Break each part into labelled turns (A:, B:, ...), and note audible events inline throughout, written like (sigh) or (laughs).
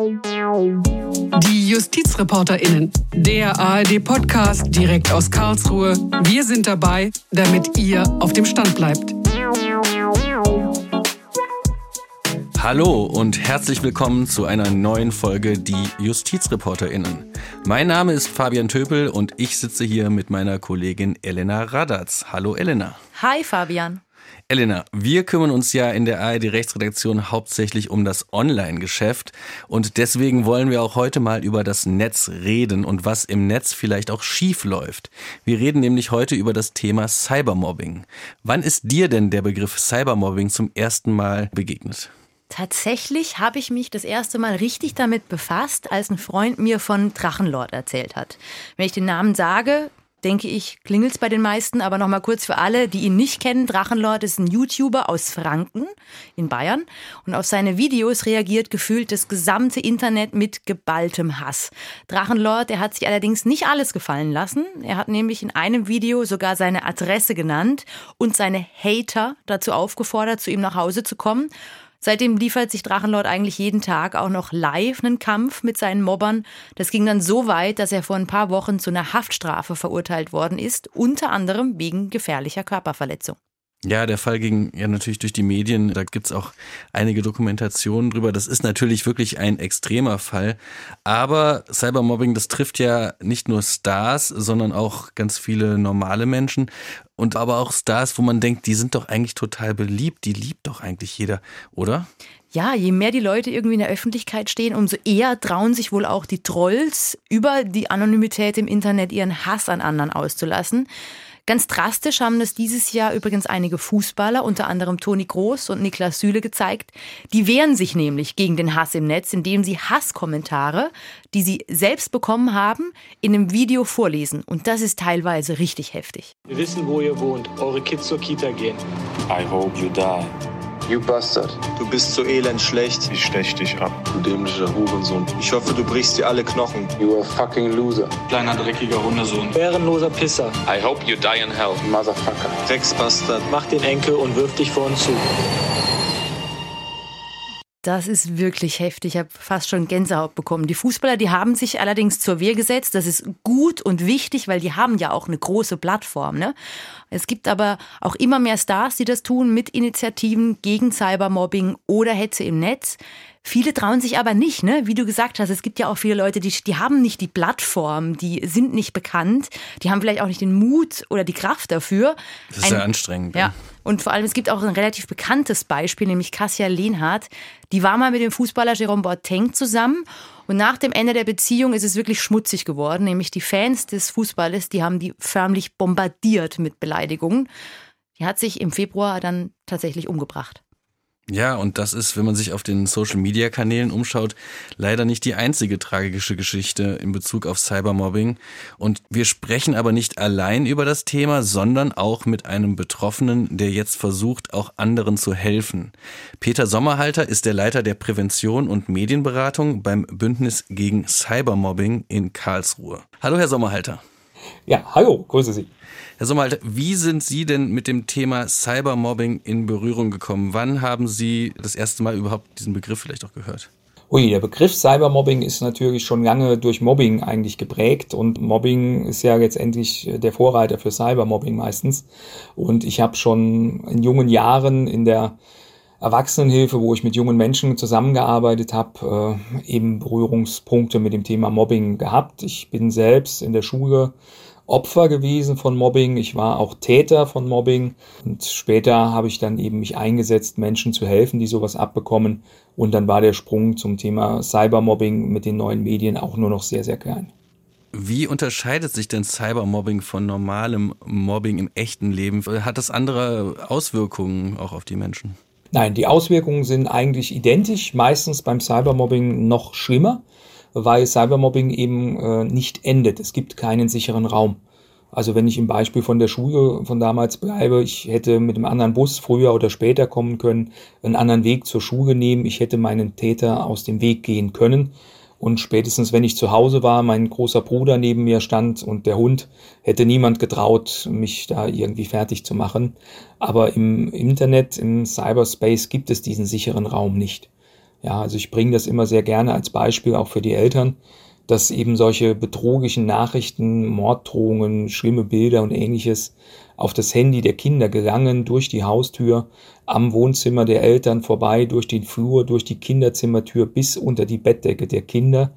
A: Die JustizreporterInnen, der ARD-Podcast direkt aus Karlsruhe. Wir sind dabei, damit ihr auf dem Stand bleibt.
B: Hallo und herzlich willkommen zu einer neuen Folge Die JustizreporterInnen. Mein Name ist Fabian Töpel und ich sitze hier mit meiner Kollegin Elena Radatz. Hallo Elena.
C: Hi Fabian.
B: Elena, wir kümmern uns ja in der ARD Rechtsredaktion hauptsächlich um das Online-Geschäft und deswegen wollen wir auch heute mal über das Netz reden und was im Netz vielleicht auch schief läuft. Wir reden nämlich heute über das Thema Cybermobbing. Wann ist dir denn der Begriff Cybermobbing zum ersten Mal begegnet?
C: Tatsächlich habe ich mich das erste Mal richtig damit befasst, als ein Freund mir von Drachenlord erzählt hat. Wenn ich den Namen sage, denke ich, klingelt es bei den meisten, aber nochmal kurz für alle, die ihn nicht kennen. Drachenlord ist ein YouTuber aus Franken in Bayern und auf seine Videos reagiert gefühlt das gesamte Internet mit geballtem Hass. Drachenlord, der hat sich allerdings nicht alles gefallen lassen. Er hat nämlich in einem Video sogar seine Adresse genannt und seine Hater dazu aufgefordert, zu ihm nach Hause zu kommen. Seitdem liefert sich Drachenlord eigentlich jeden Tag auch noch live einen Kampf mit seinen Mobbern. Das ging dann so weit, dass er vor ein paar Wochen zu einer Haftstrafe verurteilt worden ist, unter anderem wegen gefährlicher Körperverletzung.
B: Ja, der Fall ging ja natürlich durch die Medien. Da gibt's auch einige Dokumentationen drüber. Das ist natürlich wirklich ein extremer Fall. Aber Cybermobbing, das trifft ja nicht nur Stars, sondern auch ganz viele normale Menschen. Und aber auch Stars, wo man denkt, die sind doch eigentlich total beliebt. Die liebt doch eigentlich jeder, oder?
C: Ja, je mehr die Leute irgendwie in der Öffentlichkeit stehen, umso eher trauen sich wohl auch die Trolls über die Anonymität im Internet ihren Hass an anderen auszulassen. Ganz drastisch haben das dieses Jahr übrigens einige Fußballer, unter anderem Toni Groß und Niklas Süle, gezeigt. Die wehren sich nämlich gegen den Hass im Netz, indem sie Hasskommentare, die sie selbst bekommen haben, in einem Video vorlesen. Und das ist teilweise richtig heftig.
D: Wir wissen, wo ihr wohnt. Eure Kids zur Kita gehen.
E: I hope you die.
F: You bastard.
G: Du bist so elend schlecht.
E: Ich stech dich ab.
G: Du dämlicher Hurensohn. Ich hoffe, du brichst dir alle Knochen.
F: You a fucking loser.
D: Kleiner dreckiger Hundesohn. Ehrenloser Pisser.
H: I hope you die in hell.
F: Motherfucker.
G: Drecksbastard.
D: Mach den Enkel und wirf dich vor uns zu.
C: Das ist wirklich heftig. Ich habe fast schon Gänsehaut bekommen. Die Fußballer, die haben sich allerdings zur Wehr gesetzt. Das ist gut und wichtig, weil die haben ja auch eine große Plattform. Ne? Es gibt aber auch immer mehr Stars, die das tun mit Initiativen gegen Cybermobbing oder Hetze im Netz. Viele trauen sich aber nicht, ne? Wie du gesagt hast, es gibt ja auch viele Leute, die, die haben nicht die Plattform, die sind nicht bekannt, die haben vielleicht auch nicht den Mut oder die Kraft dafür.
B: Das ist ein, sehr anstrengend.
C: Ja. Und vor allem, es gibt auch ein relativ bekanntes Beispiel, nämlich Kassia Lehnhardt. Die war mal mit dem Fußballer Jerome Boateng zusammen und nach dem Ende der Beziehung ist es wirklich schmutzig geworden, nämlich die Fans des Fußballes, die haben die förmlich bombardiert mit Beleidigungen. Die hat sich im Februar dann tatsächlich umgebracht.
B: Ja, und das ist, wenn man sich auf den Social-Media-Kanälen umschaut, leider nicht die einzige tragische Geschichte in Bezug auf Cybermobbing. Und wir sprechen aber nicht allein über das Thema, sondern auch mit einem Betroffenen, der jetzt versucht, auch anderen zu helfen. Peter Sommerhalter ist der Leiter der Prävention und Medienberatung beim Bündnis gegen Cybermobbing in Karlsruhe. Hallo, Herr Sommerhalter.
I: Ja, hallo, grüße Sie.
B: Herr Sommerhalter, wie sind Sie denn mit dem Thema Cybermobbing in Berührung gekommen? Wann haben Sie das erste Mal überhaupt diesen Begriff vielleicht auch gehört?
I: Ui, der Begriff Cybermobbing ist natürlich schon lange durch Mobbing eigentlich geprägt und Mobbing ist ja letztendlich der Vorreiter für Cybermobbing meistens. Und ich habe schon in jungen Jahren in der Erwachsenenhilfe, wo ich mit jungen Menschen zusammengearbeitet habe, äh, eben Berührungspunkte mit dem Thema Mobbing gehabt. Ich bin selbst in der Schule Opfer gewesen von Mobbing, ich war auch Täter von Mobbing und später habe ich dann eben mich eingesetzt, Menschen zu helfen, die sowas abbekommen und dann war der Sprung zum Thema Cybermobbing mit den neuen Medien auch nur noch sehr, sehr klein.
B: Wie unterscheidet sich denn Cybermobbing von normalem Mobbing im echten Leben? Hat das andere Auswirkungen auch auf die Menschen?
I: Nein, die Auswirkungen sind eigentlich identisch, meistens beim Cybermobbing noch schlimmer weil Cybermobbing eben äh, nicht endet. Es gibt keinen sicheren Raum. Also wenn ich im Beispiel von der Schule von damals bleibe, ich hätte mit einem anderen Bus früher oder später kommen können, einen anderen Weg zur Schule nehmen, ich hätte meinen Täter aus dem Weg gehen können. Und spätestens, wenn ich zu Hause war, mein großer Bruder neben mir stand und der Hund, hätte niemand getraut, mich da irgendwie fertig zu machen. Aber im Internet, im Cyberspace gibt es diesen sicheren Raum nicht. Ja, also ich bringe das immer sehr gerne als Beispiel auch für die Eltern, dass eben solche bedrohlichen Nachrichten, Morddrohungen, schlimme Bilder und ähnliches auf das Handy der Kinder gelangen, durch die Haustür, am Wohnzimmer der Eltern vorbei, durch den Flur, durch die Kinderzimmertür bis unter die Bettdecke der Kinder.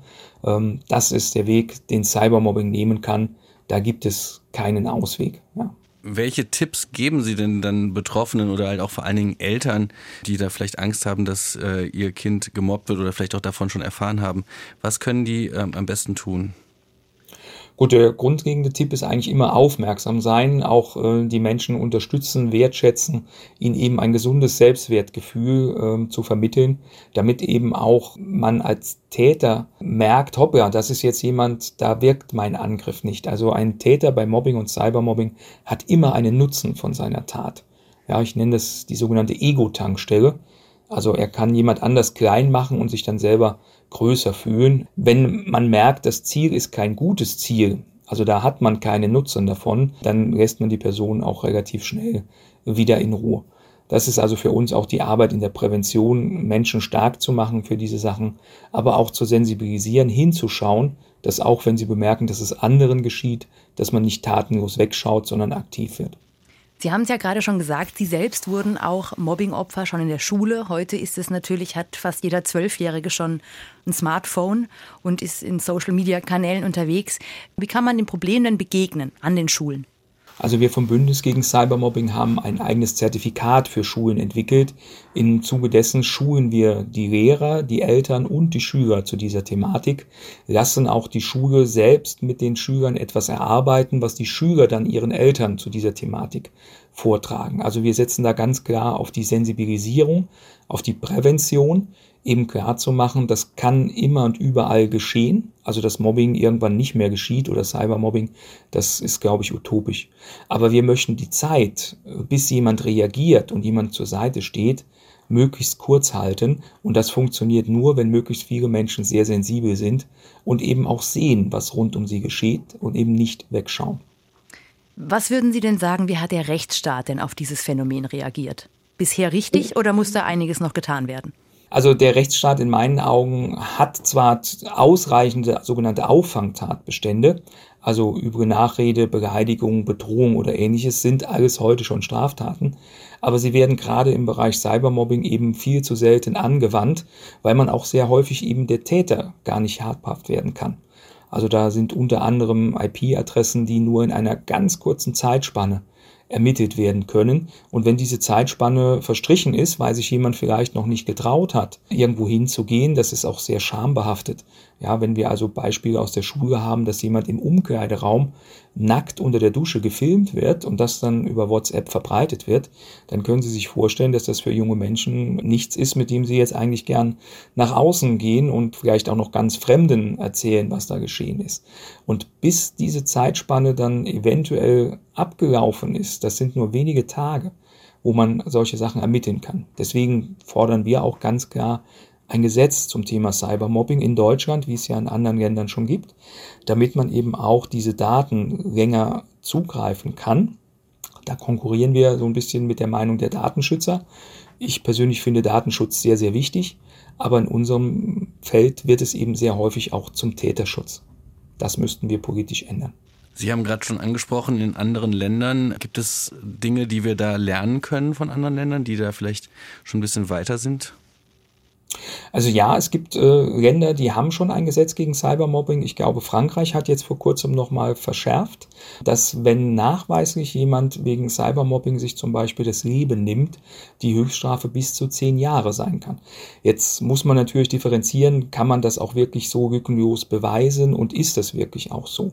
I: Ähm, das ist der Weg, den Cybermobbing nehmen kann. Da gibt es keinen Ausweg. Ja.
B: Welche Tipps geben Sie denn dann Betroffenen oder halt auch vor allen Dingen Eltern, die da vielleicht Angst haben, dass äh, ihr Kind gemobbt wird oder vielleicht auch davon schon erfahren haben? Was können die ähm, am besten tun?
I: Gut, der grundlegende Tipp ist eigentlich immer aufmerksam sein, auch äh, die Menschen unterstützen, wertschätzen, ihnen eben ein gesundes Selbstwertgefühl äh, zu vermitteln, damit eben auch man als Täter merkt, hoppla, das ist jetzt jemand, da wirkt mein Angriff nicht. Also ein Täter bei Mobbing und Cybermobbing hat immer einen Nutzen von seiner Tat. Ja, ich nenne das die sogenannte Ego-Tankstelle. Also er kann jemand anders klein machen und sich dann selber größer fühlen. Wenn man merkt, das Ziel ist kein gutes Ziel, also da hat man keine Nutzen davon, dann lässt man die Person auch relativ schnell wieder in Ruhe. Das ist also für uns auch die Arbeit in der Prävention, Menschen stark zu machen für diese Sachen, aber auch zu sensibilisieren, hinzuschauen, dass auch wenn sie bemerken, dass es anderen geschieht, dass man nicht tatenlos wegschaut, sondern aktiv wird.
C: Sie haben es ja gerade schon gesagt, Sie selbst wurden auch Mobbingopfer schon in der Schule. Heute ist es natürlich, hat fast jeder Zwölfjährige schon ein Smartphone und ist in Social-Media-Kanälen unterwegs. Wie kann man dem Problem denn begegnen an den Schulen?
I: Also wir vom Bündnis gegen Cybermobbing haben ein eigenes Zertifikat für Schulen entwickelt. Im Zuge dessen schulen wir die Lehrer, die Eltern und die Schüler zu dieser Thematik, lassen auch die Schule selbst mit den Schülern etwas erarbeiten, was die Schüler dann ihren Eltern zu dieser Thematik vortragen. Also wir setzen da ganz klar auf die Sensibilisierung, auf die Prävention eben klar zu machen, das kann immer und überall geschehen. Also dass Mobbing irgendwann nicht mehr geschieht oder Cybermobbing, das ist, glaube ich, utopisch. Aber wir möchten die Zeit, bis jemand reagiert und jemand zur Seite steht, möglichst kurz halten. Und das funktioniert nur, wenn möglichst viele Menschen sehr sensibel sind und eben auch sehen, was rund um sie geschieht und eben nicht wegschauen.
C: Was würden Sie denn sagen, wie hat der Rechtsstaat denn auf dieses Phänomen reagiert? Bisher richtig oder muss da einiges noch getan werden?
I: Also der Rechtsstaat in meinen Augen hat zwar ausreichende sogenannte Auffangtatbestände, also übrige Nachrede, Beleidigung, Bedrohung oder ähnliches sind alles heute schon Straftaten, aber sie werden gerade im Bereich Cybermobbing eben viel zu selten angewandt, weil man auch sehr häufig eben der Täter gar nicht habhaft werden kann. Also da sind unter anderem IP-Adressen, die nur in einer ganz kurzen Zeitspanne ermittelt werden können. Und wenn diese Zeitspanne verstrichen ist, weil sich jemand vielleicht noch nicht getraut hat, irgendwo hinzugehen, das ist auch sehr schambehaftet. Ja, wenn wir also Beispiele aus der Schule haben, dass jemand im Umkleideraum nackt unter der Dusche gefilmt wird und das dann über WhatsApp verbreitet wird, dann können Sie sich vorstellen, dass das für junge Menschen nichts ist, mit dem sie jetzt eigentlich gern nach außen gehen und vielleicht auch noch ganz Fremden erzählen, was da geschehen ist. Und bis diese Zeitspanne dann eventuell abgelaufen ist, das sind nur wenige Tage, wo man solche Sachen ermitteln kann. Deswegen fordern wir auch ganz klar ein Gesetz zum Thema Cybermobbing in Deutschland, wie es ja in anderen Ländern schon gibt, damit man eben auch diese Daten länger zugreifen kann. Da konkurrieren wir so ein bisschen mit der Meinung der Datenschützer. Ich persönlich finde Datenschutz sehr, sehr wichtig, aber in unserem Feld wird es eben sehr häufig auch zum Täterschutz. Das müssten wir politisch ändern.
B: Sie haben gerade schon angesprochen, in anderen Ländern gibt es Dinge, die wir da lernen können von anderen Ländern, die da vielleicht schon ein bisschen weiter sind?
I: Also ja, es gibt äh, Länder, die haben schon ein Gesetz gegen Cybermobbing. Ich glaube, Frankreich hat jetzt vor kurzem nochmal verschärft, dass wenn nachweislich jemand wegen Cybermobbing sich zum Beispiel das Leben nimmt, die Höchststrafe bis zu zehn Jahre sein kann. Jetzt muss man natürlich differenzieren, kann man das auch wirklich so lückenlos beweisen und ist das wirklich auch so?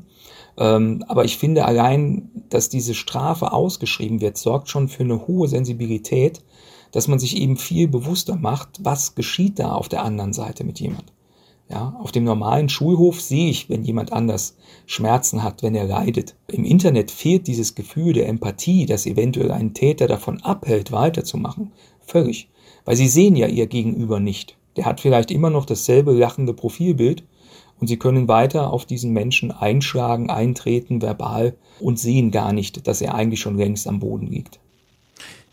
I: Ähm, aber ich finde allein, dass diese Strafe ausgeschrieben wird, sorgt schon für eine hohe Sensibilität, dass man sich eben viel bewusster macht, was geschieht da auf der anderen Seite mit jemand. Ja, auf dem normalen Schulhof sehe ich, wenn jemand anders Schmerzen hat, wenn er leidet. Im Internet fehlt dieses Gefühl der Empathie, das eventuell einen Täter davon abhält, weiterzumachen. Völlig. Weil sie sehen ja ihr Gegenüber nicht. Der hat vielleicht immer noch dasselbe lachende Profilbild und sie können weiter auf diesen Menschen einschlagen, eintreten, verbal und sehen gar nicht, dass er eigentlich schon längst am Boden liegt.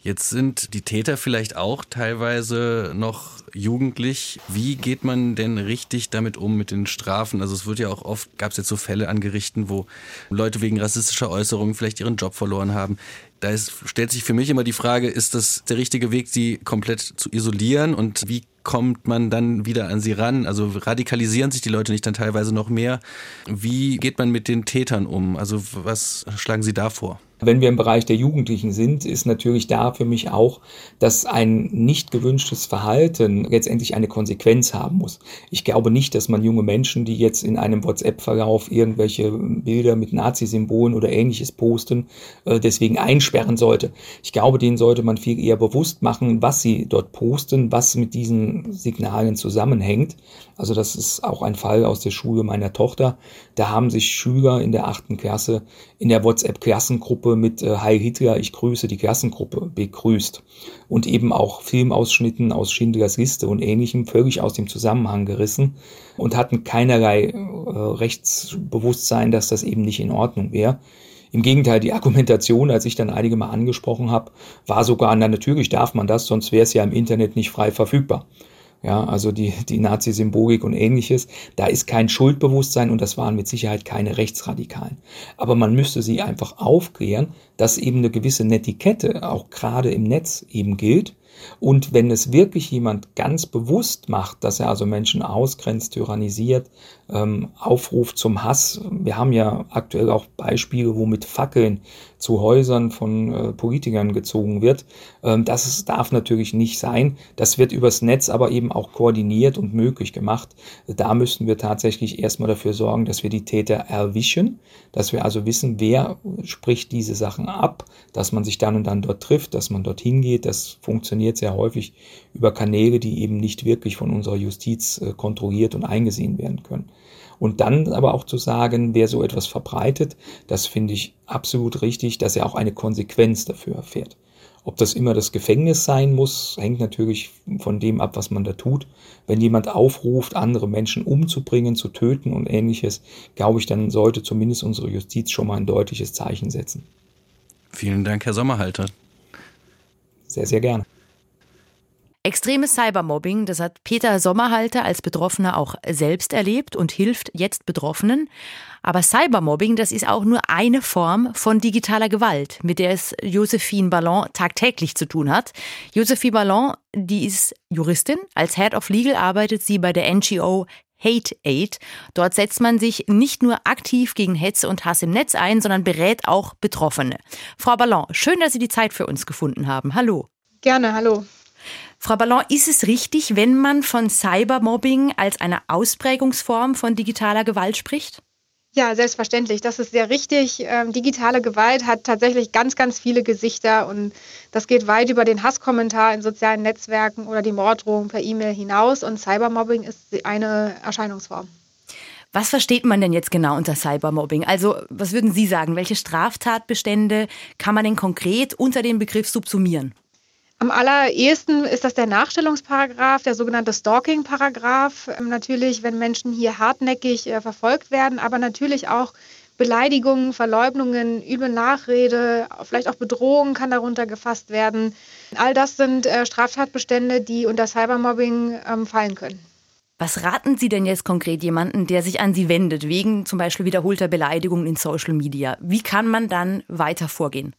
B: Jetzt sind die Täter vielleicht auch teilweise noch jugendlich. Wie geht man denn richtig damit um mit den Strafen? Also es wird ja auch oft, gab es jetzt so Fälle an Gerichten, wo Leute wegen rassistischer Äußerungen vielleicht ihren Job verloren haben. Da ist, stellt sich für mich immer die Frage, ist das der richtige Weg, sie komplett zu isolieren und wie kommt man dann wieder an sie ran? Also radikalisieren sich die Leute nicht dann teilweise noch mehr? Wie geht man mit den Tätern um? Also was schlagen Sie da vor?
I: Wenn wir im Bereich der Jugendlichen sind, ist natürlich da für mich auch, dass ein nicht gewünschtes Verhalten letztendlich eine Konsequenz haben muss. Ich glaube nicht, dass man junge Menschen, die jetzt in einem WhatsApp-Verlauf irgendwelche Bilder mit Nazi-Symbolen oder ähnliches posten, äh, deswegen einsperren sollte. Ich glaube, denen sollte man viel eher bewusst machen, was sie dort posten, was mit diesen Signalen zusammenhängt. Also das ist auch ein Fall aus der Schule meiner Tochter. Da haben sich Schüler in der achten Klasse in der WhatsApp-Klassengruppe Gruppe mit äh, Heil Hitler, ich grüße die Klassengruppe begrüßt und eben auch Filmausschnitten aus Schindlers Liste und ähnlichem völlig aus dem Zusammenhang gerissen und hatten keinerlei äh, Rechtsbewusstsein, dass das eben nicht in Ordnung wäre. Im Gegenteil, die Argumentation, als ich dann einige Mal angesprochen habe, war sogar, na natürlich darf man das, sonst wäre es ja im Internet nicht frei verfügbar ja, also die, die Nazi-Symbolik und ähnliches. Da ist kein Schuldbewusstsein und das waren mit Sicherheit keine Rechtsradikalen. Aber man müsste sie einfach aufklären, dass eben eine gewisse Netiquette auch gerade im Netz eben gilt und wenn es wirklich jemand ganz bewusst macht, dass er also Menschen ausgrenzt, tyrannisiert, ähm, aufruft zum Hass, wir haben ja aktuell auch Beispiele, wo mit Fackeln zu Häusern von äh, Politikern gezogen wird. Ähm, das ist, darf natürlich nicht sein. Das wird übers Netz aber eben auch koordiniert und möglich gemacht. Da müssten wir tatsächlich erstmal dafür sorgen, dass wir die Täter erwischen, dass wir also wissen, wer spricht diese Sachen ab, dass man sich dann und dann dort trifft, dass man dorthin geht. Das funktioniert sehr häufig über Kanäle, die eben nicht wirklich von unserer Justiz äh, kontrolliert und eingesehen werden können. Und dann aber auch zu sagen, wer so etwas verbreitet, das finde ich absolut richtig, dass er auch eine Konsequenz dafür erfährt. Ob das immer das Gefängnis sein muss, hängt natürlich von dem ab, was man da tut. Wenn jemand aufruft, andere Menschen umzubringen, zu töten und ähnliches, glaube ich, dann sollte zumindest unsere Justiz schon mal ein deutliches Zeichen setzen.
B: Vielen Dank, Herr Sommerhalter.
I: Sehr, sehr gerne.
C: Extremes Cybermobbing, das hat Peter Sommerhalter als Betroffener auch selbst erlebt und hilft jetzt Betroffenen. Aber Cybermobbing, das ist auch nur eine Form von digitaler Gewalt, mit der es Josephine Ballon tagtäglich zu tun hat. Josephine Ballon, die ist Juristin. Als Head of Legal arbeitet sie bei der NGO Hate Aid. Dort setzt man sich nicht nur aktiv gegen Hetze und Hass im Netz ein, sondern berät auch Betroffene. Frau Ballon, schön, dass Sie die Zeit für uns gefunden haben. Hallo.
H: Gerne, hallo.
C: Frau Ballon, ist es richtig, wenn man von Cybermobbing als eine Ausprägungsform von digitaler Gewalt spricht?
H: Ja, selbstverständlich. Das ist sehr richtig. Ähm, digitale Gewalt hat tatsächlich ganz, ganz viele Gesichter und das geht weit über den Hasskommentar in sozialen Netzwerken oder die Morddrohung per E-Mail hinaus und Cybermobbing ist eine Erscheinungsform.
C: Was versteht man denn jetzt genau unter Cybermobbing? Also, was würden Sie sagen? Welche Straftatbestände kann man denn konkret unter dem Begriff subsumieren?
H: Am allerersten ist das der Nachstellungsparagraf, der sogenannte Stalking-Paragraph. Ähm, natürlich, wenn Menschen hier hartnäckig äh, verfolgt werden, aber natürlich auch Beleidigungen, Verleugnungen, üble Nachrede, vielleicht auch Bedrohungen kann darunter gefasst werden. All das sind äh, Straftatbestände, die unter Cybermobbing ähm, fallen können.
C: Was raten Sie denn jetzt konkret jemanden, der sich an Sie wendet, wegen zum Beispiel wiederholter Beleidigungen in Social Media? Wie kann man dann weiter vorgehen?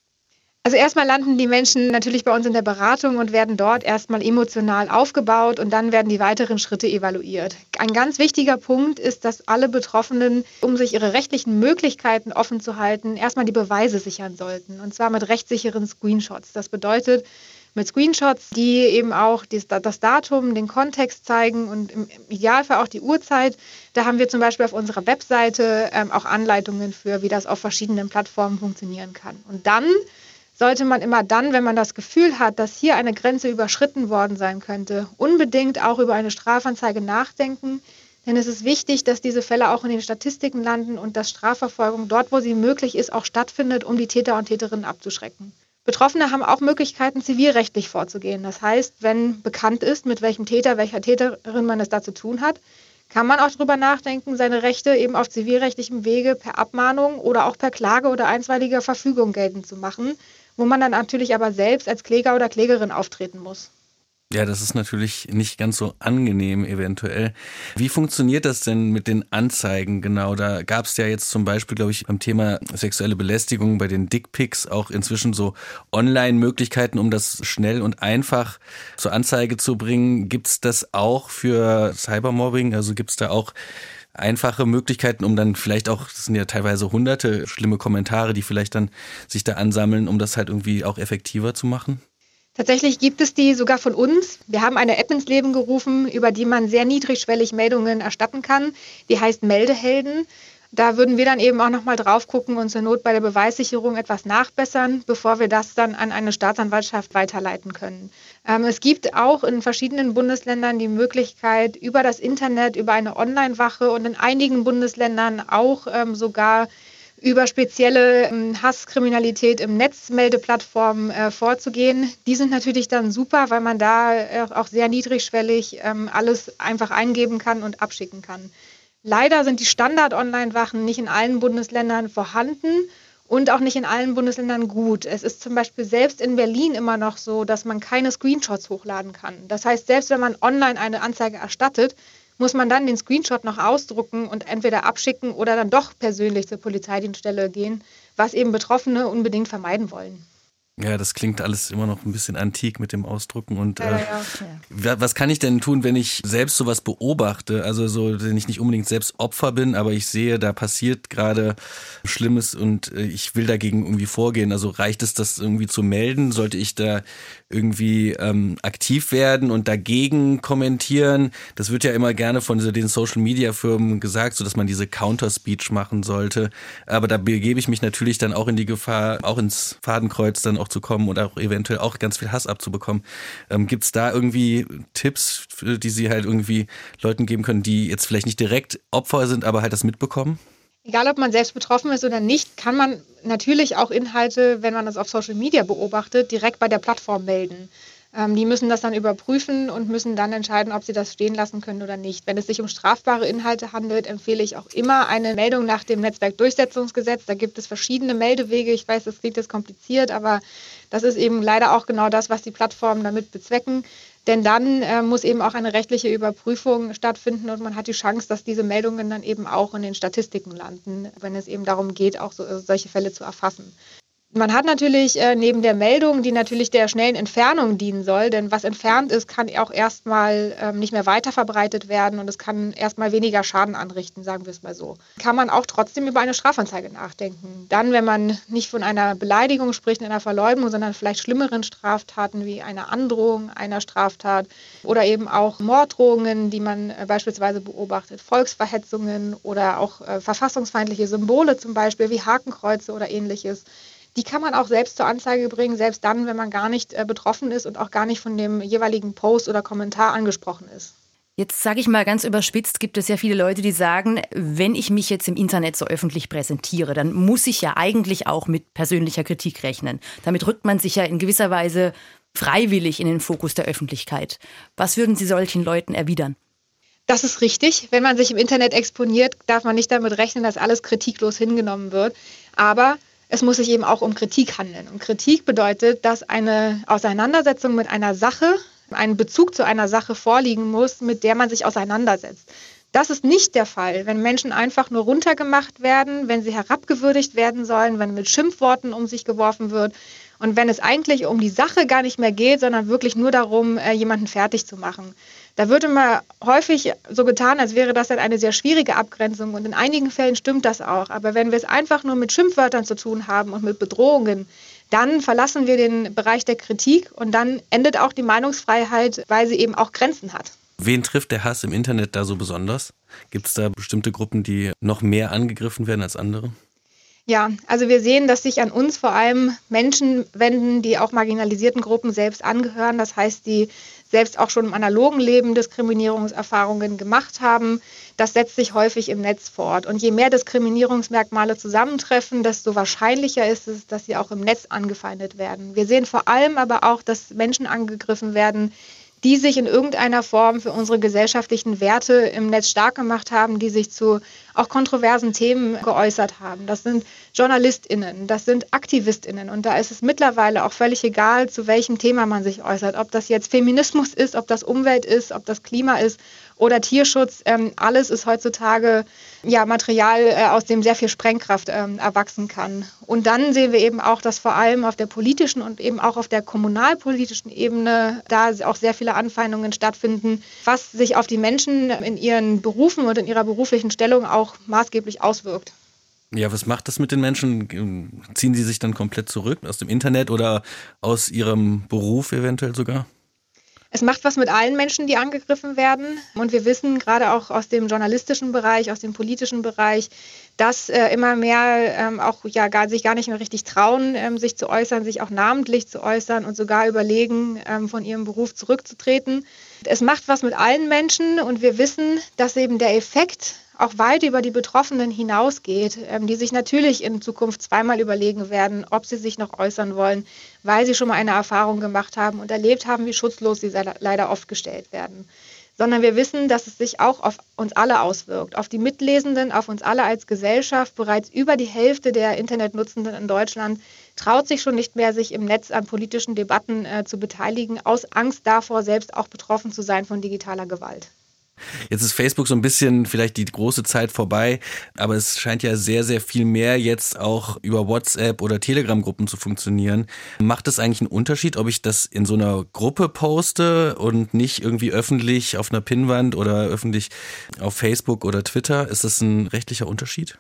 H: Also erstmal landen die Menschen natürlich bei uns in der Beratung und werden dort erstmal emotional aufgebaut und dann werden die weiteren Schritte evaluiert. Ein ganz wichtiger Punkt ist, dass alle Betroffenen, um sich ihre rechtlichen Möglichkeiten offen zu halten, erstmal die Beweise sichern sollten. Und zwar mit rechtssicheren Screenshots. Das bedeutet, mit Screenshots, die eben auch das Datum, den Kontext zeigen und im Idealfall auch die Uhrzeit. Da haben wir zum Beispiel auf unserer Webseite ähm, auch Anleitungen für, wie das auf verschiedenen Plattformen funktionieren kann. Und dann sollte man immer dann, wenn man das Gefühl hat, dass hier eine Grenze überschritten worden sein könnte, unbedingt auch über eine Strafanzeige nachdenken. Denn es ist wichtig, dass diese Fälle auch in den Statistiken landen und dass Strafverfolgung dort, wo sie möglich ist, auch stattfindet, um die Täter und Täterinnen abzuschrecken. Betroffene haben auch Möglichkeiten, zivilrechtlich vorzugehen. Das heißt, wenn bekannt ist, mit welchem Täter, welcher Täterin man es da zu tun hat, kann man auch darüber nachdenken, seine Rechte eben auf zivilrechtlichem Wege per Abmahnung oder auch per Klage oder einstweiliger Verfügung geltend zu machen wo man dann natürlich aber selbst als Kläger oder Klägerin auftreten muss.
B: Ja, das ist natürlich nicht ganz so angenehm eventuell. Wie funktioniert das denn mit den Anzeigen genau? Da gab es ja jetzt zum Beispiel, glaube ich, beim Thema sexuelle Belästigung bei den Dickpics auch inzwischen so Online-Möglichkeiten, um das schnell und einfach zur Anzeige zu bringen. Gibt es das auch für Cybermobbing? Also gibt es da auch einfache Möglichkeiten, um dann vielleicht auch, das sind ja teilweise hunderte schlimme Kommentare, die vielleicht dann sich da ansammeln, um das halt irgendwie auch effektiver zu machen?
H: Tatsächlich gibt es die sogar von uns. Wir haben eine App ins Leben gerufen, über die man sehr niedrigschwellig Meldungen erstatten kann. Die heißt Meldehelden. Da würden wir dann eben auch nochmal drauf gucken und zur Not bei der Beweissicherung etwas nachbessern, bevor wir das dann an eine Staatsanwaltschaft weiterleiten können. Ähm, es gibt auch in verschiedenen Bundesländern die Möglichkeit, über das Internet, über eine Online-Wache und in einigen Bundesländern auch ähm, sogar über spezielle ähm, Hasskriminalität im Netz Meldeplattformen äh, vorzugehen. Die sind natürlich dann super, weil man da äh, auch sehr niedrigschwellig ähm, alles einfach eingeben kann und abschicken kann. Leider sind die Standard-Online-Wachen nicht in allen Bundesländern vorhanden und auch nicht in allen Bundesländern gut. Es ist zum Beispiel selbst in Berlin immer noch so, dass man keine Screenshots hochladen kann. Das heißt, selbst wenn man online eine Anzeige erstattet, muss man dann den Screenshot noch ausdrucken und entweder abschicken oder dann doch persönlich zur Polizeidienststelle gehen, was eben Betroffene unbedingt vermeiden wollen.
B: Ja, das klingt alles immer noch ein bisschen antik mit dem Ausdrucken. Und äh, ja, was kann ich denn tun, wenn ich selbst sowas beobachte? Also so, wenn ich nicht unbedingt selbst Opfer bin, aber ich sehe, da passiert gerade Schlimmes und äh, ich will dagegen irgendwie vorgehen. Also reicht es, das irgendwie zu melden? Sollte ich da irgendwie ähm, aktiv werden und dagegen kommentieren? Das wird ja immer gerne von den Social Media Firmen gesagt, so dass man diese Counter Speech machen sollte. Aber da begebe ich mich natürlich dann auch in die Gefahr, auch ins Fadenkreuz dann auch auch zu kommen und auch eventuell auch ganz viel Hass abzubekommen. Ähm, Gibt es da irgendwie Tipps, die Sie halt irgendwie Leuten geben können, die jetzt vielleicht nicht direkt Opfer sind, aber halt das mitbekommen?
H: Egal, ob man selbst betroffen ist oder nicht, kann man natürlich auch Inhalte, wenn man das auf Social Media beobachtet, direkt bei der Plattform melden. Ähm, die müssen das dann überprüfen und müssen dann entscheiden, ob sie das stehen lassen können oder nicht. Wenn es sich um strafbare Inhalte handelt, empfehle ich auch immer eine Meldung nach dem Netzwerkdurchsetzungsgesetz. Da gibt es verschiedene Meldewege. Ich weiß, das klingt jetzt kompliziert, aber das ist eben leider auch genau das, was die Plattformen damit bezwecken. Denn dann äh, muss eben auch eine rechtliche Überprüfung stattfinden und man hat die Chance, dass diese Meldungen dann eben auch in den Statistiken landen, wenn es eben darum geht, auch so, solche Fälle zu erfassen. Man hat natürlich äh, neben der Meldung, die natürlich der schnellen Entfernung dienen soll, denn was entfernt ist, kann auch erstmal ähm, nicht mehr weiter verbreitet werden und es kann erstmal weniger Schaden anrichten, sagen wir es mal so. Kann man auch trotzdem über eine Strafanzeige nachdenken. Dann, wenn man nicht von einer Beleidigung spricht, einer Verleumdung, sondern vielleicht schlimmeren Straftaten wie einer Androhung einer Straftat oder eben auch Morddrohungen, die man äh, beispielsweise beobachtet, Volksverhetzungen oder auch äh, verfassungsfeindliche Symbole zum Beispiel wie Hakenkreuze oder ähnliches die kann man auch selbst zur Anzeige bringen, selbst dann, wenn man gar nicht äh, betroffen ist und auch gar nicht von dem jeweiligen Post oder Kommentar angesprochen ist.
C: Jetzt sage ich mal ganz überspitzt, gibt es ja viele Leute, die sagen, wenn ich mich jetzt im Internet so öffentlich präsentiere, dann muss ich ja eigentlich auch mit persönlicher Kritik rechnen. Damit rückt man sich ja in gewisser Weise freiwillig in den Fokus der Öffentlichkeit. Was würden Sie solchen Leuten erwidern?
H: Das ist richtig. Wenn man sich im Internet exponiert, darf man nicht damit rechnen, dass alles kritiklos hingenommen wird. Aber es muss sich eben auch um Kritik handeln. Und Kritik bedeutet, dass eine Auseinandersetzung mit einer Sache, ein Bezug zu einer Sache vorliegen muss, mit der man sich auseinandersetzt. Das ist nicht der Fall, wenn Menschen einfach nur runtergemacht werden, wenn sie herabgewürdigt werden sollen, wenn mit Schimpfworten um sich geworfen wird und wenn es eigentlich um die Sache gar nicht mehr geht, sondern wirklich nur darum, äh, jemanden fertig zu machen. Da wird immer häufig so getan, als wäre das dann eine sehr schwierige Abgrenzung und in einigen Fällen stimmt das auch. Aber wenn wir es einfach nur mit Schimpfwörtern zu tun haben und mit Bedrohungen, dann verlassen wir den Bereich der Kritik und dann endet auch die Meinungsfreiheit, weil sie eben auch Grenzen hat.
B: Wen trifft der Hass im Internet da so besonders? Gibt es da bestimmte Gruppen, die noch mehr angegriffen werden als andere?
H: Ja, also wir sehen, dass sich an uns vor allem Menschen wenden, die auch marginalisierten Gruppen selbst angehören. Das heißt, die selbst auch schon im analogen Leben Diskriminierungserfahrungen gemacht haben. Das setzt sich häufig im Netz fort. Und je mehr Diskriminierungsmerkmale zusammentreffen, desto wahrscheinlicher ist es, dass sie auch im Netz angefeindet werden. Wir sehen vor allem aber auch, dass Menschen angegriffen werden, die sich in irgendeiner Form für unsere gesellschaftlichen Werte im Netz stark gemacht haben, die sich zu auch kontroversen Themen geäußert haben. Das sind JournalistInnen, das sind AktivistInnen und da ist es mittlerweile auch völlig egal, zu welchem Thema man sich äußert. Ob das jetzt Feminismus ist, ob das Umwelt ist, ob das Klima ist oder Tierschutz. Ähm, alles ist heutzutage ja, Material, äh, aus dem sehr viel Sprengkraft ähm, erwachsen kann. Und dann sehen wir eben auch, dass vor allem auf der politischen und eben auch auf der kommunalpolitischen Ebene da auch sehr viele Anfeindungen stattfinden, was sich auf die Menschen in ihren Berufen und in ihrer beruflichen Stellung auch maßgeblich auswirkt.
B: Ja, was macht das mit den Menschen? Ziehen sie sich dann komplett zurück aus dem Internet oder aus ihrem Beruf eventuell sogar?
H: Es macht was mit allen Menschen, die angegriffen werden. Und wir wissen gerade auch aus dem journalistischen Bereich, aus dem politischen Bereich, dass äh, immer mehr ähm, auch ja gar, sich gar nicht mehr richtig trauen, ähm, sich zu äußern, sich auch namentlich zu äußern und sogar überlegen, ähm, von ihrem Beruf zurückzutreten. Es macht was mit allen Menschen und wir wissen, dass eben der Effekt auch weit über die Betroffenen hinausgeht, ähm, die sich natürlich in Zukunft zweimal überlegen werden, ob sie sich noch äußern wollen, weil sie schon mal eine Erfahrung gemacht haben und erlebt haben, wie schutzlos sie leider oft gestellt werden. Sondern wir wissen, dass es sich auch auf uns alle auswirkt, auf die Mitlesenden, auf uns alle als Gesellschaft. Bereits über die Hälfte der Internetnutzenden in Deutschland traut sich schon nicht mehr, sich im Netz an politischen Debatten äh, zu beteiligen, aus Angst davor, selbst auch betroffen zu sein von digitaler Gewalt.
B: Jetzt ist Facebook so ein bisschen vielleicht die große Zeit vorbei, aber es scheint ja sehr, sehr viel mehr jetzt auch über WhatsApp oder Telegram-Gruppen zu funktionieren. Macht es eigentlich einen Unterschied, ob ich das in so einer Gruppe poste und nicht irgendwie öffentlich auf einer Pinnwand oder öffentlich auf Facebook oder Twitter? Ist das ein rechtlicher Unterschied?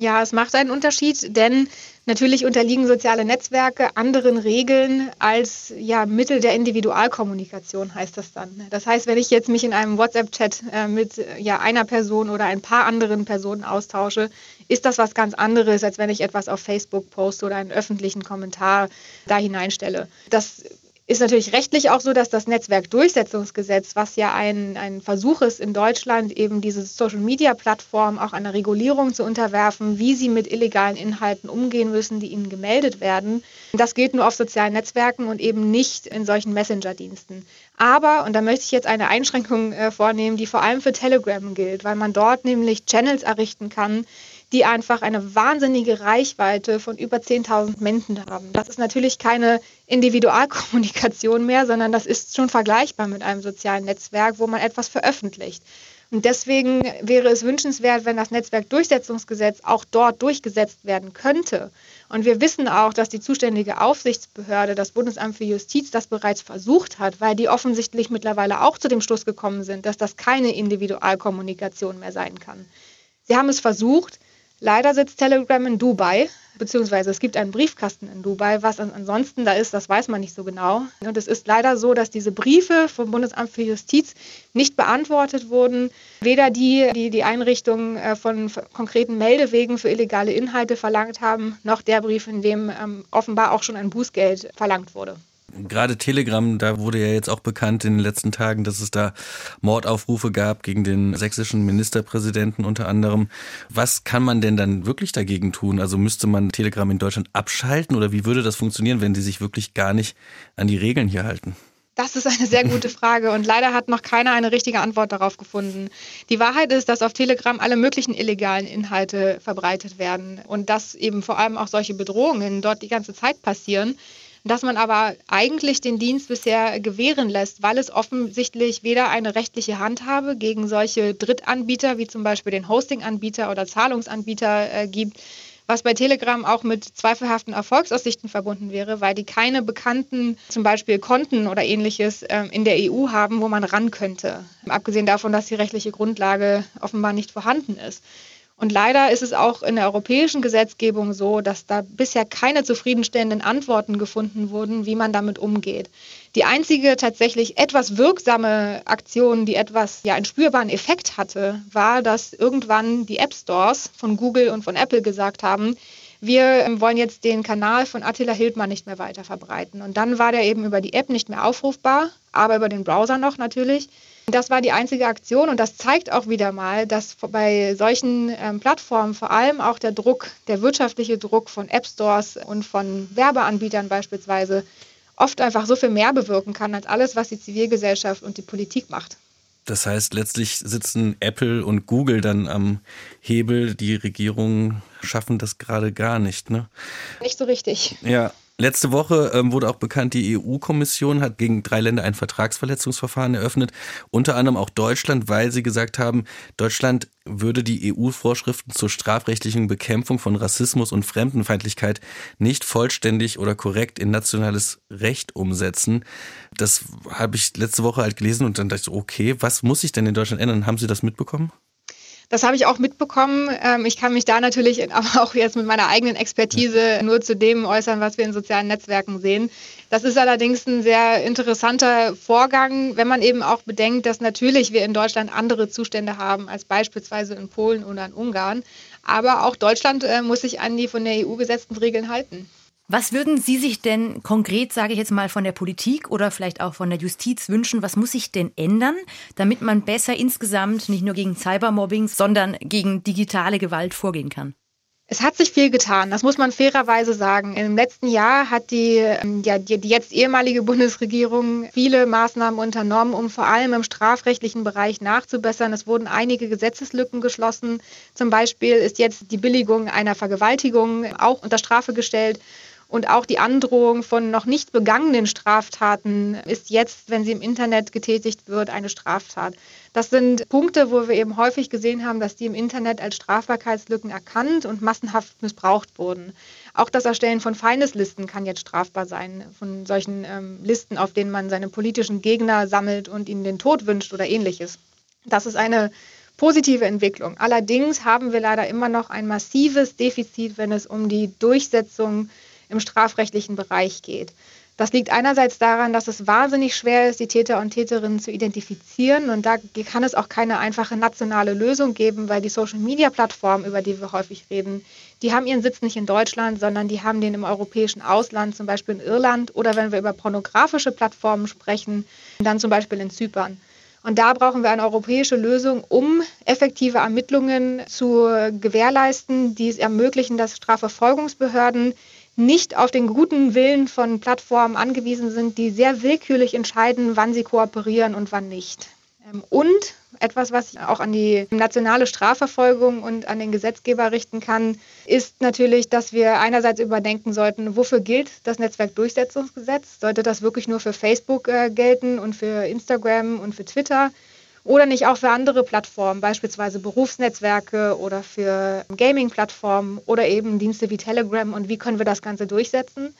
H: Ja, es macht einen Unterschied, denn natürlich unterliegen soziale Netzwerke anderen Regeln als ja, Mittel der Individualkommunikation, heißt das dann. Das heißt, wenn ich jetzt mich in einem WhatsApp-Chat äh, mit ja, einer Person oder ein paar anderen Personen austausche, ist das was ganz anderes, als wenn ich etwas auf Facebook poste oder einen öffentlichen Kommentar da hineinstelle. Das ist natürlich rechtlich auch so, dass das Netzwerkdurchsetzungsgesetz, was ja ein, ein Versuch ist in Deutschland, eben diese Social-Media-Plattform auch einer Regulierung zu unterwerfen, wie sie mit illegalen Inhalten umgehen müssen, die ihnen gemeldet werden, das gilt nur auf sozialen Netzwerken und eben nicht in solchen Messenger-Diensten. Aber, und da möchte ich jetzt eine Einschränkung äh, vornehmen, die vor allem für Telegram gilt, weil man dort nämlich Channels errichten kann, die einfach eine wahnsinnige Reichweite von über 10.000 Menschen haben. Das ist natürlich keine Individualkommunikation mehr, sondern das ist schon vergleichbar mit einem sozialen Netzwerk, wo man etwas veröffentlicht. Und deswegen wäre es wünschenswert, wenn das Netzwerkdurchsetzungsgesetz auch dort durchgesetzt werden könnte. Und wir wissen auch, dass die zuständige Aufsichtsbehörde, das Bundesamt für Justiz, das bereits versucht hat, weil die offensichtlich mittlerweile auch zu dem Schluss gekommen sind, dass das keine Individualkommunikation mehr sein kann. Sie haben es versucht, Leider sitzt Telegram in Dubai, beziehungsweise es gibt einen Briefkasten in Dubai. Was ansonsten da ist, das weiß man nicht so genau. Und es ist leider so, dass diese Briefe vom Bundesamt für Justiz nicht beantwortet wurden. Weder die, die die Einrichtung äh, von konkreten Meldewegen für illegale Inhalte verlangt haben, noch der Brief, in dem ähm, offenbar auch schon ein Bußgeld verlangt wurde.
B: Gerade Telegram, da wurde ja jetzt auch bekannt in den letzten Tagen, dass es da Mordaufrufe gab gegen den sächsischen Ministerpräsidenten unter anderem. Was kann man denn dann wirklich dagegen tun? Also müsste man Telegram in Deutschland abschalten oder wie würde das funktionieren, wenn die sich wirklich gar nicht an die Regeln hier halten?
H: Das ist eine sehr gute Frage und leider hat noch keiner eine richtige Antwort darauf gefunden. Die Wahrheit ist, dass auf Telegram alle möglichen illegalen Inhalte verbreitet werden und dass eben vor allem auch solche Bedrohungen dort die ganze Zeit passieren dass man aber eigentlich den Dienst bisher gewähren lässt, weil es offensichtlich weder eine rechtliche Handhabe gegen solche Drittanbieter wie zum Beispiel den Hosting-Anbieter oder Zahlungsanbieter äh, gibt, was bei Telegram auch mit zweifelhaften Erfolgsaussichten verbunden wäre, weil die keine bekannten zum Beispiel Konten oder ähnliches äh, in der EU haben, wo man ran könnte. Abgesehen davon, dass die rechtliche Grundlage offenbar nicht vorhanden ist. Und leider ist es auch in der europäischen Gesetzgebung so, dass da bisher keine zufriedenstellenden Antworten gefunden wurden, wie man damit umgeht. Die einzige tatsächlich etwas wirksame Aktion, die etwas ja einen spürbaren Effekt hatte, war, dass irgendwann die App Stores von Google und von Apple gesagt haben, wir ähm, wollen jetzt den Kanal von Attila Hildmann nicht mehr weiter verbreiten. Und dann war der eben über die App nicht mehr aufrufbar, aber über den Browser noch natürlich. Das war die einzige Aktion und das zeigt auch wieder mal, dass bei solchen ähm, Plattformen vor allem auch der Druck, der wirtschaftliche Druck von App Stores und von Werbeanbietern beispielsweise oft einfach so viel mehr bewirken kann als alles, was die Zivilgesellschaft und die Politik macht.
B: Das heißt, letztlich sitzen Apple und Google dann am Hebel. Die Regierungen schaffen das gerade gar nicht, ne?
H: Nicht so richtig.
B: Ja, Letzte Woche ähm, wurde auch bekannt, die EU-Kommission hat gegen drei Länder ein Vertragsverletzungsverfahren eröffnet, unter anderem auch Deutschland, weil sie gesagt haben, Deutschland würde die EU-Vorschriften zur strafrechtlichen Bekämpfung von Rassismus und Fremdenfeindlichkeit nicht vollständig oder korrekt in nationales Recht umsetzen. Das habe ich letzte Woche halt gelesen und dann dachte ich, okay, was muss sich denn in Deutschland ändern? Haben Sie das mitbekommen?
H: Das habe ich auch mitbekommen. Ähm, ich kann mich da natürlich (laughs) aber auch jetzt mit meiner eigenen Expertise nur zu dem äußern, was wir in sozialen Netzwerken sehen. Das ist allerdings ein sehr interessanter Vorgang, wenn man eben auch bedenkt, dass natürlich wir in Deutschland andere Zustände haben als beispielsweise in Polen oder in Ungarn. Aber auch Deutschland äh, muss sich an die von der EU gesetzten Regeln halten.
C: Was würden Sie sich denn konkret, sage ich jetzt mal, von der Politik oder vielleicht auch von der Justiz wünschen? Was muss sich denn ändern, damit man besser insgesamt nicht nur gegen Cybermobbing, sondern gegen digitale Gewalt vorgehen kann?
H: Es hat sich viel getan, das muss man fairerweise sagen. Im letzten Jahr hat die, ähm, ja, die, jetzt ehemalige (laughs) Bundesregierung viele Maßnahmen unternommen, um vor allem im strafrechtlichen Bereich nachzubessern. Es wurden einige Gesetzeslücken geschlossen. Zum Beispiel ist jetzt die Billigung einer Vergewaltigung auch unter Strafe gestellt. Und auch die Androhung von noch nicht begangenen Straftaten ist jetzt, wenn sie im Internet getätigt wird, eine Straftat. Das sind Punkte, wo wir eben häufig gesehen haben, dass die im Internet als Strafbarkeitslücken erkannt und massenhaft missbraucht wurden. Auch das Erstellen von Feindeslisten kann jetzt strafbar sein, von solchen ähm, Listen, auf denen man seine politischen Gegner sammelt und ihnen den Tod wünscht oder ähnliches. Das ist eine positive Entwicklung. Allerdings haben wir leider immer noch ein massives Defizit, wenn es um die Durchsetzung im strafrechtlichen Bereich geht. Das liegt einerseits daran, dass es wahnsinnig schwer ist, die Täter und Täterinnen zu identifizieren. Und da kann es auch keine einfache nationale Lösung geben, weil die Social-Media-Plattformen, über die wir häufig reden, die haben ihren Sitz nicht in Deutschland, sondern die haben den im europäischen Ausland, zum Beispiel in Irland. Oder wenn wir über pornografische Plattformen sprechen, dann zum Beispiel in Zypern. Und da brauchen wir eine europäische Lösung, um effektive Ermittlungen zu gewährleisten, die es ermöglichen, dass Strafverfolgungsbehörden nicht auf den guten Willen von Plattformen angewiesen sind, die sehr willkürlich entscheiden, wann sie kooperieren und wann nicht. Ähm, und etwas, was ich auch an die nationale Strafverfolgung und an den Gesetzgeber richten kann, ist natürlich, dass wir einerseits überdenken sollten, wofür gilt das Netzwerkdurchsetzungsgesetz? Sollte das wirklich nur für Facebook äh, gelten und für Instagram und für Twitter? Oder nicht auch für andere Plattformen, beispielsweise Berufsnetzwerke oder für Gaming-Plattformen oder eben Dienste wie Telegram und wie können wir das Ganze durchsetzen.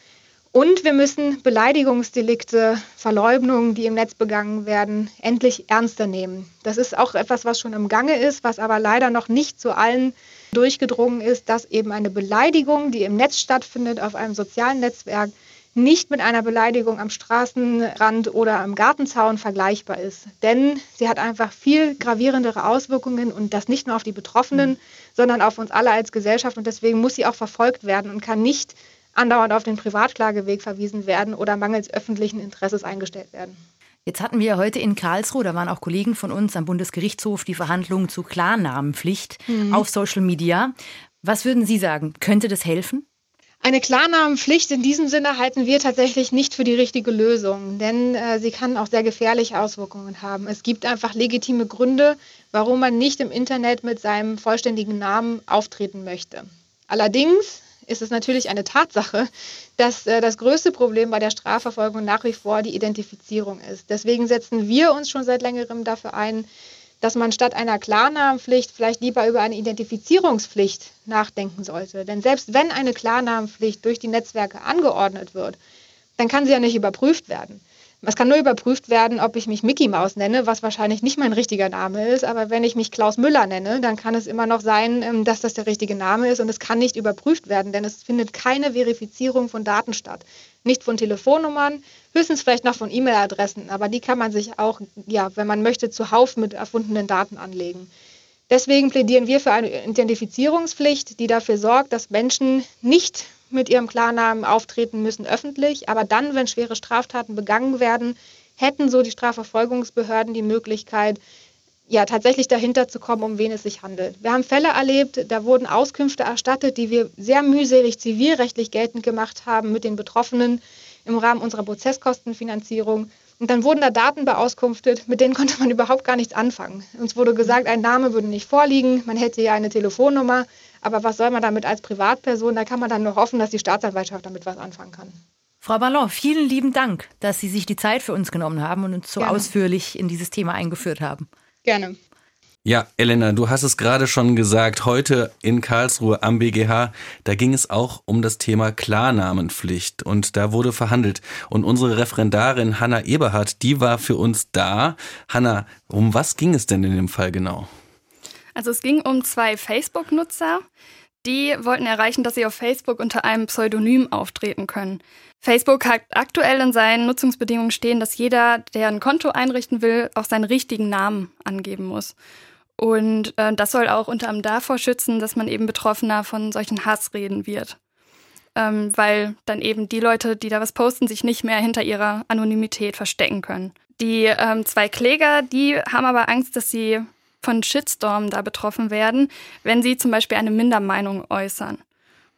H: Und wir müssen Beleidigungsdelikte, Verleumdungen, die im Netz begangen werden, endlich ernster nehmen. Das ist auch etwas, was schon im Gange ist, was aber leider noch nicht zu allen durchgedrungen ist, dass eben eine Beleidigung, die im Netz stattfindet, auf einem sozialen Netzwerk, nicht mit einer Beleidigung am Straßenrand oder am Gartenzaun vergleichbar ist. Denn sie hat einfach viel gravierendere Auswirkungen und das nicht nur auf die Betroffenen, mhm. sondern auf uns alle als Gesellschaft. Und deswegen muss sie auch verfolgt werden und kann nicht andauernd auf den Privatklageweg verwiesen werden oder mangels öffentlichen Interesses eingestellt werden.
C: Jetzt hatten wir heute in Karlsruhe, da waren auch Kollegen von uns am Bundesgerichtshof, die Verhandlungen zu Klarnamenpflicht mhm. auf Social Media. Was würden Sie sagen? Könnte das helfen?
H: Eine Klarnamenpflicht in diesem Sinne halten wir tatsächlich nicht für die richtige Lösung, denn äh, sie kann auch sehr gefährliche Auswirkungen haben. Es gibt einfach legitime Gründe, warum man nicht im Internet mit seinem vollständigen Namen auftreten möchte. Allerdings ist es natürlich eine Tatsache, dass äh, das größte Problem bei der Strafverfolgung nach wie vor die Identifizierung ist. Deswegen setzen wir uns schon seit längerem dafür ein, dass man statt einer Klarnamenpflicht vielleicht lieber über eine Identifizierungspflicht nachdenken sollte. Denn selbst wenn eine Klarnamenpflicht durch die Netzwerke angeordnet wird, dann kann sie ja nicht überprüft werden. Es kann nur überprüft werden, ob ich mich Mickey Maus nenne, was wahrscheinlich nicht mein richtiger Name ist. Aber wenn ich mich Klaus Müller nenne, dann kann es immer noch sein, ähm, dass das der richtige Name ist. Und es kann nicht überprüft werden, denn es findet keine Verifizierung von Daten statt. Nicht von Telefonnummern, höchstens vielleicht noch von E-Mail-Adressen. Aber die kann man sich auch, ja, wenn man möchte, zuhauf mit erfundenen Daten anlegen. Deswegen plädieren wir für eine Identifizierungspflicht, die dafür sorgt, dass Menschen nicht mit ihrem Klarnamen auftreten müssen öffentlich. Aber dann, wenn schwere Straftaten begangen werden, hätten so die Strafverfolgungsbehörden die Möglichkeit, ja, tatsächlich dahinter zu kommen, um wen es sich handelt. Wir haben Fälle erlebt, da wurden Auskünfte erstattet, die wir sehr mühselig zivilrechtlich geltend gemacht haben mit den Betroffenen. im Rahmen unserer Prozesskostenfinanzierung. Und dann wurden da Daten beauskunftet, mit denen konnte man (laughs) überhaupt gar nichts anfangen. Uns wurde gesagt, ein Name würde nicht vorliegen, man hätte ja eine Telefonnummer, aber was soll man damit als Privatperson? Da kann man dann nur hoffen, dass die Staatsanwaltschaft damit was anfangen kann.
C: Frau Ballon, vielen lieben Dank, dass Sie sich die Zeit für uns genommen haben und uns so Gerne. ausführlich in dieses Thema eingeführt haben.
H: Gerne.
B: Ja, Elena, du hast es gerade schon gesagt, heute in Karlsruhe am BGH, da ging es auch um das Thema Klarnamenpflicht und da wurde verhandelt. Und unsere Referendarin Hanna Eberhardt, die war für uns da. Hanna, um was ging es denn in dem Fall genau?
J: Also es ging um zwei Facebook-Nutzer, die wollten erreichen, dass sie auf Facebook unter einem Pseudonym auftreten können. Facebook hat aktuell in seinen Nutzungsbedingungen stehen, dass jeder, der ein Konto einrichten will, auch seinen richtigen Namen angeben muss. Und äh, das soll auch unter anderem davor schützen, dass man eben Betroffener von solchen Hassreden wird. Ähm, weil dann eben die Leute, die da was posten, sich nicht mehr hinter ihrer Anonymität verstecken können. Die ähm, zwei Kläger, die haben aber Angst, dass sie von Shitstorm da betroffen werden, wenn sie zum Beispiel eine Mindermeinung äußern.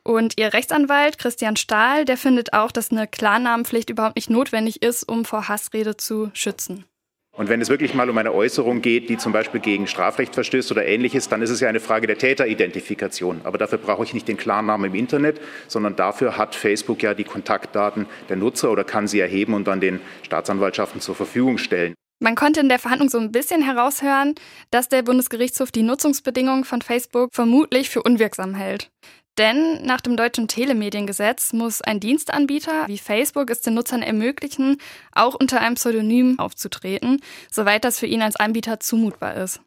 J: Und ihr Rechtsanwalt Christian Stahl, der findet auch, dass eine Klarnamenpflicht überhaupt nicht notwendig ist, um vor Hassrede zu schützen.
K: Und wenn es wirklich mal um eine Äußerung geht, die zum Beispiel gegen Strafrecht verstößt oder ähnliches, dann ist es ja eine Frage der Täteridentifikation. Aber dafür brauche ich nicht den Klarnamen im Internet, sondern dafür hat Facebook ja die Kontaktdaten der Nutzer oder kann sie erheben und dann den Staatsanwaltschaften zur Verfügung stellen.
J: Man konnte in der Verhandlung so ein bisschen heraushören, dass der Bundesgerichtshof die Nutzungsbedingungen von Facebook vermutlich für unwirksam hält. Denn nach dem deutschen Telemediengesetz muss ein Dienstanbieter wie Facebook es den Nutzern ermöglichen, auch unter einem Pseudonym aufzutreten, soweit das für ihn als Anbieter zumutbar ist.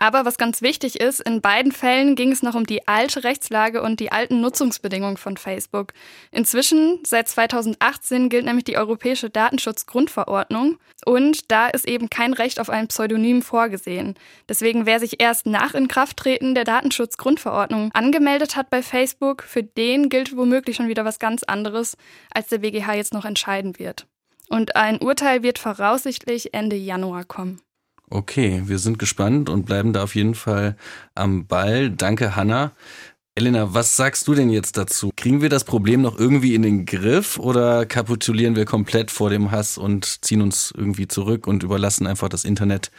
J: Aber was ganz wichtig ist, in beiden Fällen ging es noch um die alte Rechtslage und die alten Nutzungsbedingungen von Facebook. Inzwischen, seit 2018, gilt nämlich die Europäische Datenschutzgrundverordnung und da ist eben kein Recht auf ein Pseudonym vorgesehen. Deswegen, wer sich erst nach Inkrafttreten der Datenschutzgrundverordnung angemeldet hat bei Facebook, für den gilt womöglich schon wieder was ganz anderes, als der BGH jetzt noch entscheiden wird. Und ein Urteil wird voraussichtlich Ende Januar kommen.
B: Okay, wir sind gespannt und bleiben da auf jeden Fall am Ball. Danke, Hanna. Elena, was sagst du denn jetzt dazu? Kriegen wir das Problem noch irgendwie in den Griff oder kapitulieren wir komplett vor dem Hass und ziehen uns irgendwie zurück und überlassen einfach das Internet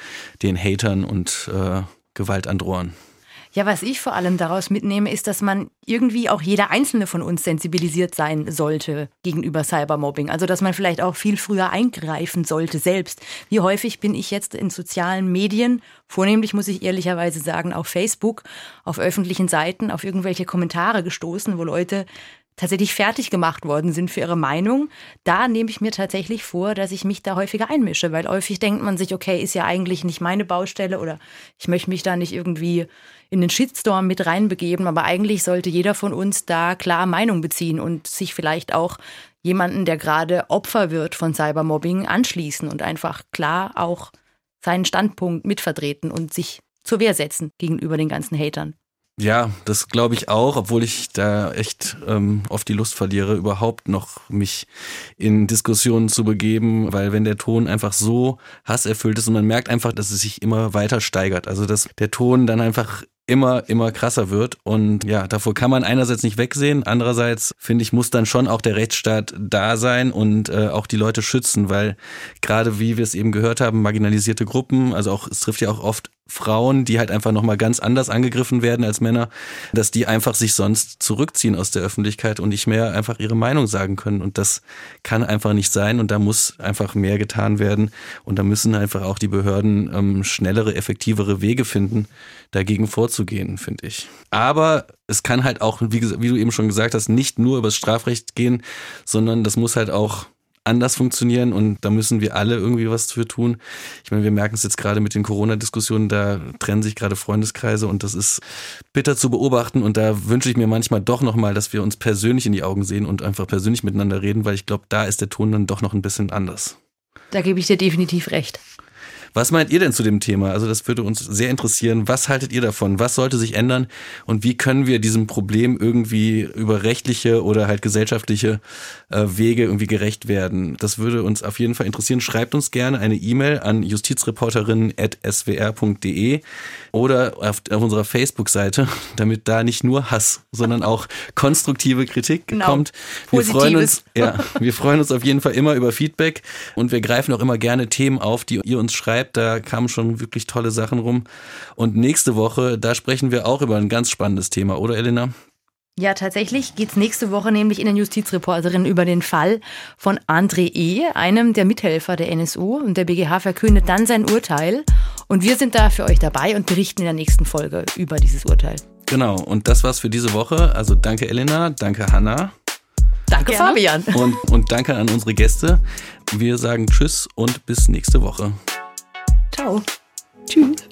B: den Hatern und äh, Gewaltandrohern?
C: Ja, was ich vor allem daraus mitnehme, ist, dass man irgendwie auch jeder einzelne von uns sensibilisiert sein sollte gegenüber Cybermobbing. Also, dass man vielleicht auch viel früher eingreifen sollte selbst. Wie häufig bin ich jetzt in sozialen Medien, vornehmlich muss ich ehrlicherweise sagen, auf Facebook, auf öffentlichen Seiten, auf irgendwelche Kommentare gestoßen, wo Leute tatsächlich fertig gemacht worden sind für ihre Meinung, da nehme ich mir tatsächlich vor, dass ich mich da häufiger einmische, weil häufig denkt man sich, okay, ist ja eigentlich nicht meine Baustelle oder ich möchte mich da nicht irgendwie in den Shitstorm mit reinbegeben, aber eigentlich sollte jeder von uns da klar Meinung beziehen und sich vielleicht auch jemanden, der gerade Opfer wird von Cybermobbing, anschließen und einfach klar auch seinen Standpunkt mitvertreten und sich zur Wehr setzen gegenüber den ganzen Hatern.
B: Ja, das glaube ich auch, obwohl ich da echt ähm, oft die Lust verliere, überhaupt noch mich in Diskussionen zu begeben, weil wenn der Ton einfach so hasserfüllt ist und man merkt einfach, dass es sich immer weiter steigert, also dass der Ton dann einfach immer, immer krasser wird. Und ja, davor kann man einerseits nicht wegsehen. Andererseits, finde ich, muss dann schon auch der Rechtsstaat da sein und äh, auch die Leute schützen, weil gerade wie wir es eben gehört haben, marginalisierte Gruppen, also auch, es trifft ja auch oft Frauen, die halt einfach nochmal ganz anders angegriffen werden als Männer, dass die einfach sich sonst zurückziehen aus der Öffentlichkeit und nicht mehr einfach ihre Meinung sagen können. Und das kann einfach nicht sein und da muss einfach mehr getan werden. Und da müssen einfach auch die Behörden ähm, schnellere, effektivere Wege finden, dagegen vorzugehen, finde ich. Aber es kann halt auch, wie, wie du eben schon gesagt hast, nicht nur übers Strafrecht gehen, sondern das muss halt auch anders funktionieren und da müssen wir alle irgendwie was für tun. Ich meine, wir merken es jetzt gerade mit den Corona-Diskussionen, da trennen sich gerade Freundeskreise und das ist bitter zu beobachten und da wünsche ich mir manchmal doch nochmal, dass wir uns persönlich in die Augen sehen und einfach persönlich miteinander reden, weil ich glaube, da ist der Ton dann doch noch ein bisschen anders.
C: Da gebe ich dir definitiv recht.
B: Was meint ihr denn zu dem Thema? Also das würde uns sehr interessieren. Was haltet ihr davon? Was sollte sich ändern? Und wie können wir diesem Problem irgendwie über rechtliche oder halt gesellschaftliche äh, Wege irgendwie gerecht werden? Das würde uns auf jeden Fall interessieren. Schreibt uns gerne eine E-Mail an justizreporterin.swr.de oder auf, auf unserer Facebook-Seite, (laughs) damit da nicht nur Hass, sondern auch konstruktive Kritik genau. kommt. Wir freuen uns, (laughs) ja, wir freuen uns auf jeden Fall immer über Feedback und wir greifen auch immer gerne Themen auf, die ihr uns schreibt. Da kamen schon wirklich tolle Sachen rum. Und nächste Woche, da sprechen wir auch über ein ganz spannendes Thema, oder Elena?
C: Ja, tatsächlich geht es nächste Woche nämlich in den Justizreporterin über den Fall von André E., einem der Mithelfer der NSU. Und der BGH verkündet dann sein Urteil. Und wir sind da für euch dabei und berichten in der nächsten Folge über dieses Urteil.
B: Genau, und das war's für diese Woche. Also danke Elena, danke Hanna.
C: Danke Gerne. Fabian.
B: Und, und danke an unsere Gäste. Wir sagen Tschüss und bis nächste Woche.
C: Ciao. Tschüss.